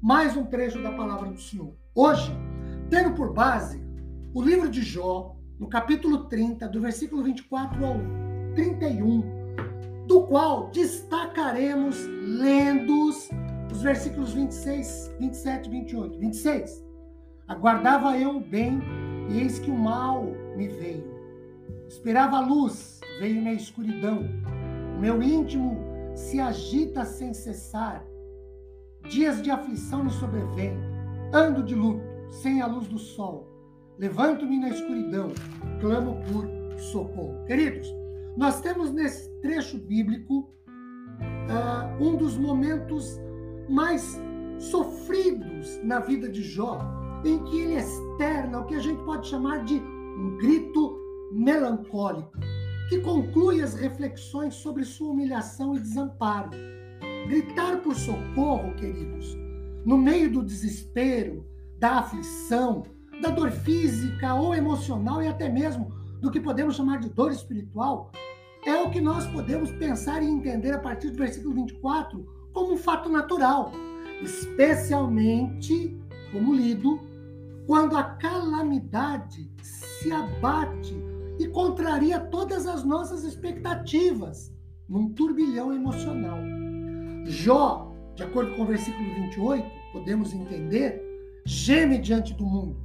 mais um trecho da palavra do Senhor. Hoje, tendo por base o livro de Jó, no capítulo 30, do versículo 24 ao 31, do qual destacaremos lendo os versículos 26, 27 e 28. 26. Aguardava eu o bem, e eis que o mal me veio. Esperava a luz, veio-me a escuridão. O meu íntimo se agita sem cessar. Dias de aflição me sobrevêm Ando de luto, sem a luz do sol. Levanto-me na escuridão, clamo por socorro. Queridos, nós temos nesse trecho bíblico uh, um dos momentos mais sofridos na vida de Jó, em que ele externa o que a gente pode chamar de um grito melancólico, que conclui as reflexões sobre sua humilhação e desamparo. Gritar por socorro, queridos, no meio do desespero, da aflição, da dor física ou emocional e até mesmo do que podemos chamar de dor espiritual, é o que nós podemos pensar e entender a partir do versículo 24 como um fato natural, especialmente, como lido, quando a calamidade se abate e contraria todas as nossas expectativas num turbilhão emocional. Jó, de acordo com o versículo 28, podemos entender, geme diante do mundo.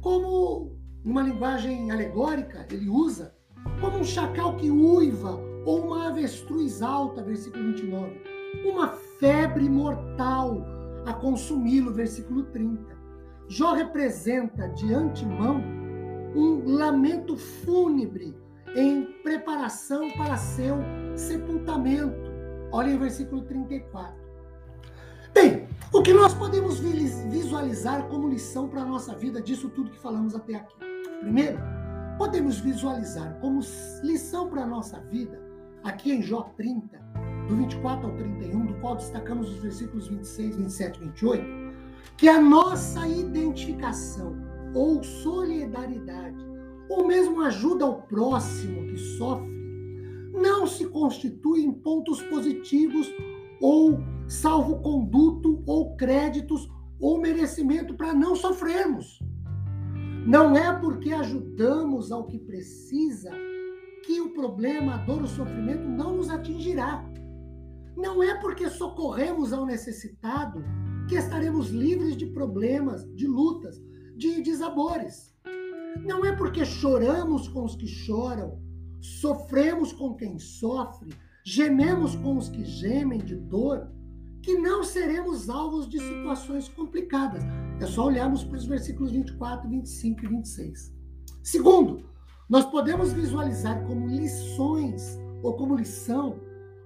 Como, numa linguagem alegórica, ele usa, como um chacal que uiva ou uma avestruz alta, versículo 29. Uma febre mortal a consumi-lo, versículo 30. Jó representa de antemão um lamento fúnebre em preparação para seu sepultamento. Olha o versículo 34. Bem, o que nós podemos visualizar como lição para a nossa vida disso tudo que falamos até aqui? Primeiro, podemos visualizar como lição para a nossa vida, aqui em Jó 30, do 24 ao 31, do qual destacamos os versículos 26, 27 e 28, que a nossa identificação ou solidariedade, ou mesmo ajuda ao próximo que sofre, não se constitui em pontos positivos ou salvo-conduto ou créditos ou merecimento para não sofrermos. Não é porque ajudamos ao que precisa que o problema, a dor, o sofrimento não nos atingirá. Não é porque socorremos ao necessitado que estaremos livres de problemas, de lutas, de desabores. Não é porque choramos com os que choram, sofremos com quem sofre, gememos com os que gemem de dor, que não seremos alvos de situações complicadas. É só olharmos para os versículos 24, 25 e 26. Segundo, nós podemos visualizar como lições ou como lição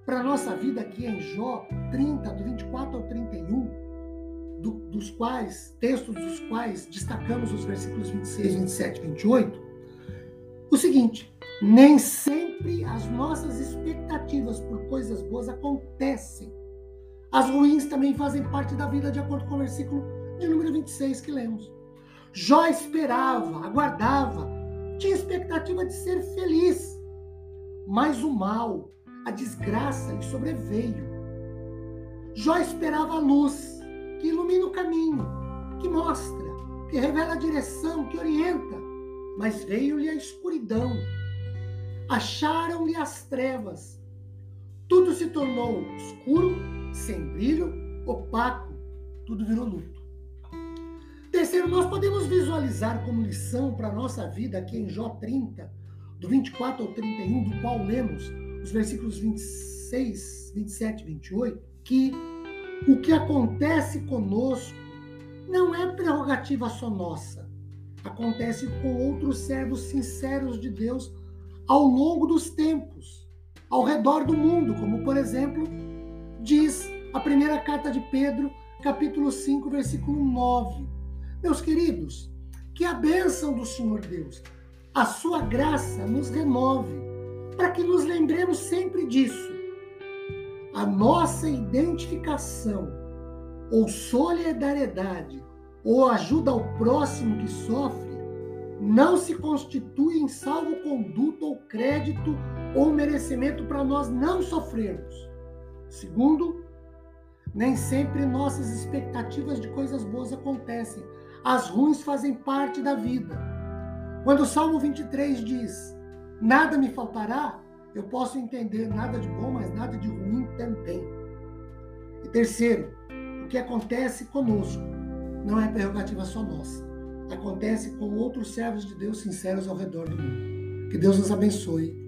para a nossa vida aqui em Jó 30, do 24 ao 31, do, dos quais, textos dos quais destacamos os versículos 26, 27 e 28, o seguinte: nem sempre as nossas expectativas por coisas boas acontecem. As ruins também fazem parte da vida, de acordo com o versículo de número 26 que lemos. Jó esperava, aguardava, tinha expectativa de ser feliz. Mas o mal, a desgraça lhe sobreveio. Jó esperava a luz, que ilumina o caminho, que mostra, que revela a direção, que orienta. Mas veio-lhe a escuridão, acharam-lhe as trevas. Tudo se tornou escuro, sem brilho, opaco, tudo virou luto. Terceiro, nós podemos visualizar como lição para a nossa vida aqui em Jó 30, do 24 ao 31, do qual lemos os versículos 26, 27 e 28, que o que acontece conosco não é prerrogativa só nossa. Acontece com outros servos sinceros de Deus ao longo dos tempos, ao redor do mundo, como por exemplo, diz a primeira carta de Pedro, capítulo 5, versículo 9. Meus queridos, que a bênção do Senhor Deus, a sua graça nos renove, para que nos lembremos sempre disso. A nossa identificação ou solidariedade ou ajuda ao próximo que sofre não se constitui em salvo-conduto ou crédito ou merecimento para nós não sofrermos. Segundo, nem sempre nossas expectativas de coisas boas acontecem. As ruins fazem parte da vida. Quando o Salmo 23 diz: Nada me faltará, eu posso entender nada de bom, mas nada de ruim também. E terceiro, o que acontece conosco não é prerrogativa só nossa. Acontece com outros servos de Deus sinceros ao redor do mundo. Que Deus nos abençoe